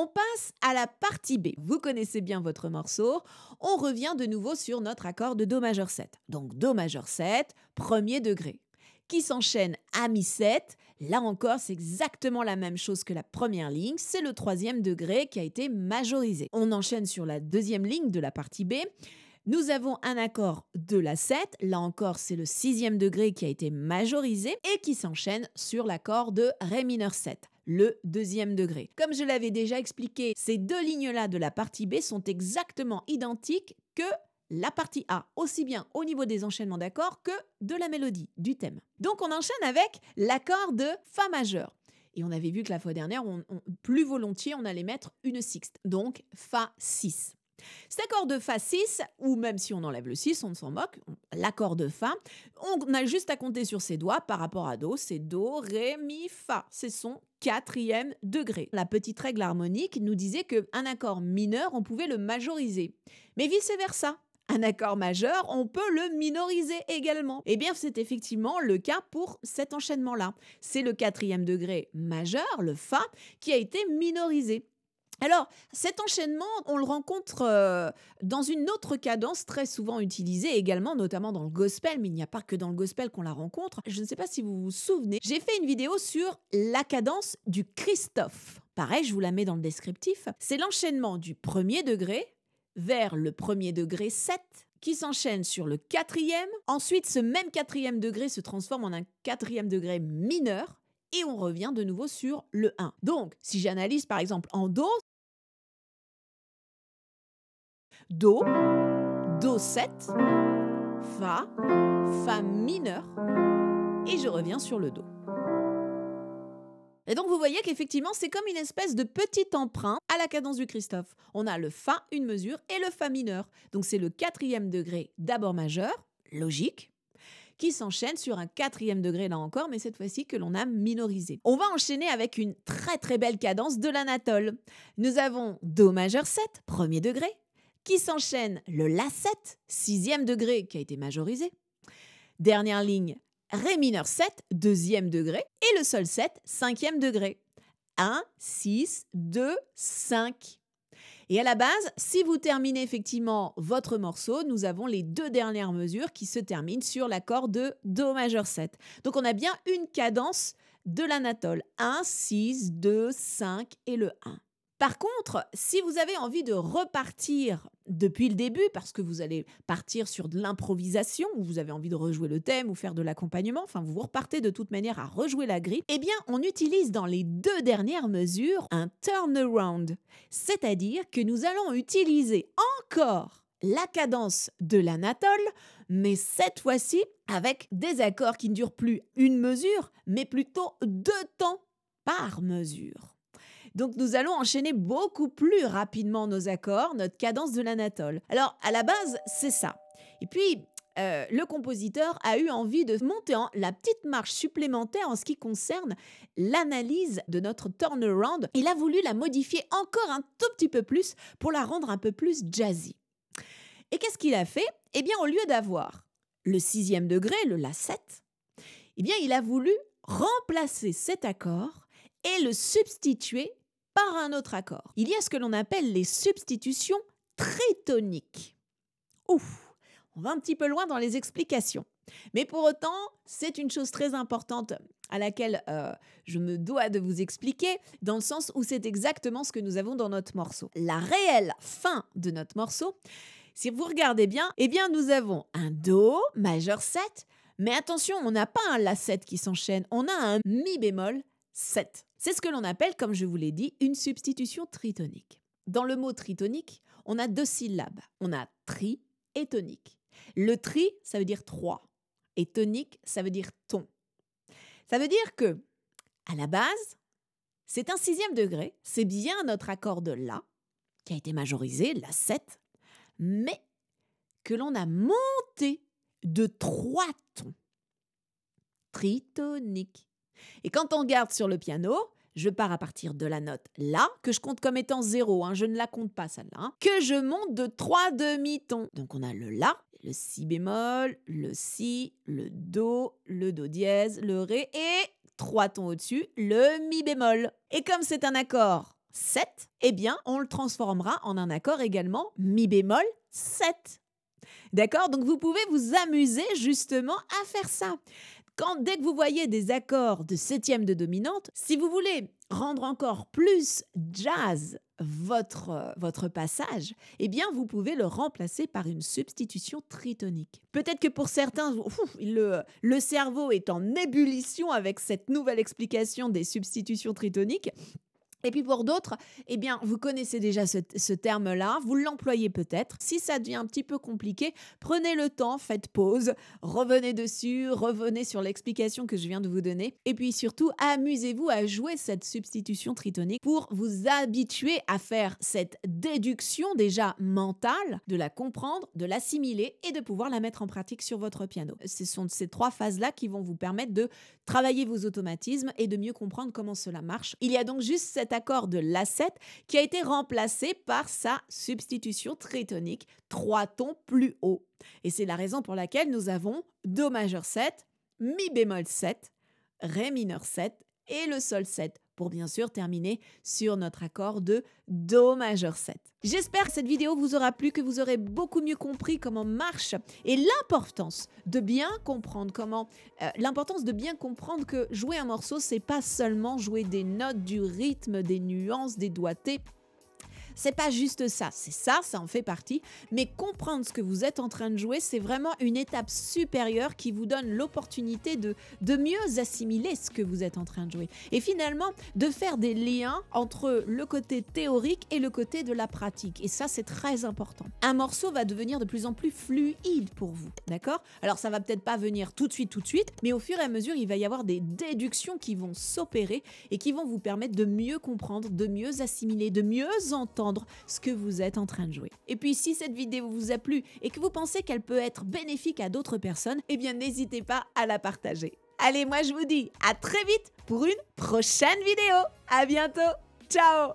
On passe à la partie B. Vous connaissez bien votre morceau. On revient de nouveau sur notre accord de Do majeur 7. Donc Do majeur 7, premier degré, qui s'enchaîne à Mi 7. Là encore, c'est exactement la même chose que la première ligne. C'est le troisième degré qui a été majorisé. On enchaîne sur la deuxième ligne de la partie B. Nous avons un accord de la 7, là encore c'est le sixième degré qui a été majorisé et qui s'enchaîne sur l'accord de Ré mineur 7 le deuxième degré. Comme je l'avais déjà expliqué, ces deux lignes-là de la partie B sont exactement identiques que la partie A, aussi bien au niveau des enchaînements d'accords que de la mélodie, du thème. Donc on enchaîne avec l'accord de Fa majeur. Et on avait vu que la fois dernière, plus volontiers, on allait mettre une sixte, donc Fa 6. Cet accord de Fa 6, ou même si on enlève le 6, on ne s'en moque, l'accord de Fa, on a juste à compter sur ses doigts par rapport à Do, c'est Do, Ré, Mi, Fa. C'est son quatrième degré. La petite règle harmonique nous disait qu'un accord mineur, on pouvait le majoriser. Mais vice-versa. Un accord majeur, on peut le minoriser également. Eh bien, c'est effectivement le cas pour cet enchaînement-là. C'est le quatrième degré majeur, le Fa, qui a été minorisé. Alors, cet enchaînement, on le rencontre euh, dans une autre cadence très souvent utilisée également, notamment dans le gospel, mais il n'y a pas que dans le gospel qu'on la rencontre. Je ne sais pas si vous vous souvenez, j'ai fait une vidéo sur la cadence du Christophe. Pareil, je vous la mets dans le descriptif. C'est l'enchaînement du premier degré vers le premier degré 7 qui s'enchaîne sur le quatrième. Ensuite, ce même quatrième degré se transforme en un quatrième degré mineur et on revient de nouveau sur le 1. Donc, si j'analyse par exemple en Do, Do, Do 7, Fa, Fa mineur, et je reviens sur le Do. Et donc vous voyez qu'effectivement c'est comme une espèce de petit emprunt à la cadence du Christophe. On a le Fa, une mesure, et le Fa mineur. Donc c'est le quatrième degré d'abord majeur, logique, qui s'enchaîne sur un quatrième degré là encore, mais cette fois-ci que l'on a minorisé. On va enchaîner avec une très très belle cadence de l'anatole. Nous avon Do majeur 7, premier degré, qui s'enchaîne le La7, sixième degré, qui a été majorisé. Dernière ligne, Ré mineur 7, deuxième degré, et le Sol 7, cinquième degré. 1, 6, 2, 5. Et à la base, si vous terminez effectivement votre morceau, nous avons les deux dernières mesures qui se terminent sur l'accord de Do majeur 7. Donc on a bien une cadence de l'anatole. 1, 6, 2, 5 et le 1. Par contre, si vous avez envie de repartir depuis le début, parce que vous allez partir sur de l'improvisation, ou vous avez envie de rejouer le thème ou faire de l'accompagnement, enfin vous repartez de toute manière à rejouer la grille, eh bien on utilise dans les deux dernières mesures un turnaround. C'est-à-dire que nous allons utiliser encore la cadence de l'anatole, mais cette fois-ci avec des accords qui ne durent plus une mesure, mais plutôt deux temps par mesure. Donc nous allons enchaîner beaucoup plus rapidement nos accords, notre cadence de l'anatole. Alors à la base, c'est ça. Et puis, euh, le compositeur a eu envie de monter en la petite marche supplémentaire en ce qui concerne l'analyse de notre turnaround. Il a voulu la modifier encore un tout petit peu plus pour la rendre un peu plus jazzy. Et qu'est-ce qu'il a fait? Eh bien, au lieu d'avoir le sixième degré, le La7, eh bien, il a voulu remplacer cet accord et le substituer par un autre accord. Il y a ce que l'on appelle les substitutions tritoniques. Ouf, on va un petit peu loin dans les explications. Mais pour autant, c'est une chose très importante à laquelle euh, je me dois de vous expliquer, dans le sens où c'est exactement ce que nous avons dans notre morceau. La réelle fin de notre morceau, si vous regardez bien, eh bien nous avons un Do majeur 7, mais attention, on n'a pas un La7 qui s'enchaîne, on a un Mi bémol 7. C'est ce que l'on appelle, comme je vous l'ai dit, une substitution tritonique. Dans le mot tritonique, on a deux syllabes. On a tri et tonique. Le tri, ça veut dire trois. Et tonique, ça veut dire ton. Ça veut dire que, à la base, c'est un sixième degré, c'est bien notre accord de La, qui a été majorisé, La 7, mais que l'on a monté de trois tons. Tritonique. Et quand on regarde sur le piano, je pars à partir de la note La, que je compte comme étant zéro, hein, je ne la compte pas celle-là, hein, que je monte de trois demi-tons. Donc on a le La, le Si bémol, le Si, le Do, le Do dièse, le Ré et trois tons au-dessus, le Mi bémol. Et comme c'est un accord 7, eh bien, on le transformera en un accord également mi bémol 7. D'accord? Donc vous pouvez vous amuser justement à faire ça. Quand dès que vous voyez des accords de septième de dominante, si vous voulez rendre encore plus jazz votre, votre passage, eh bien vous pouvez le remplacer par une substitution tritonique. Peut-être que pour certains, le, le cerveau est en ébullition avec cette nouvelle explication des substitutions tritoniques. Et puis pour d'autres, eh bien, vous connaissez déjà ce, terme-là, vous l'employez peut-être. Si ça devient un petit peu compliqué, prenez le temps, faites pause, revenez dessus, revenez sur l'explication que je viens de vous donner. Et puis surtout, amusez-vous à jouer cette substitution tritonique pour vous habituer à faire cette déduction déjà mentale, de la comprendre, de l'assimiler et de pouvoir la mettre en pratique sur votre piano. Ce sont ces trois phases-là qui vont vous permettre de travailler vos automatismes et de mieux comprendre comment cela marche. Il y a donc juste cette accord de La7 qui a été remplacé par sa substitution tritonique, trois tons plus haut. Et c'est la raison pour laquelle nous avons Do majeur 7, Mi bémol 7, Ré mineur 7 et le Sol 7 pour bien sûr terminer sur notre accord de Do majeur 7. J'espère que cette vidéo vous aura plu, que vous aurez beaucoup mieux compris comment marche et l'importance de bien comprendre comment euh, l'importance de bien comprendre que jouer un morceau c'est pas seulement jouer des notes, du rythme, des nuances, des doigtés. C'est pas juste ça, c'est ça, ça en fait partie, mais comprendre ce que vous êtes en train de jouer, c'est vraiment une étape supérieure qui vous donne l'opportunité de, de mieux assimiler ce que vous êtes en train de jouer. Et finalement, de faire des liens entre le côté théorique et le côté de la pratique. Et ça, c'est très important. Un morceau va devenir de plus en plus fluide pour vous, d'accord? Alors, ça va peut-être pas venir tout de suite, tout de suite, mais au fur et à mesure, il va y avoir des déductions qui vont s'opérer et qui vont vous permettre de mieux comprendre, de mieux assimiler, de mieux ce que vous êtes en train de jouer. Et puis si cette vidéo vous a plu et que vous pensez qu'elle peut être bénéfique à d'autres personnes, eh bien n'hésitez pas à la partager. Allez, moi je vous dis à très vite pour une prochaine vidéo. À bientôt. Ciao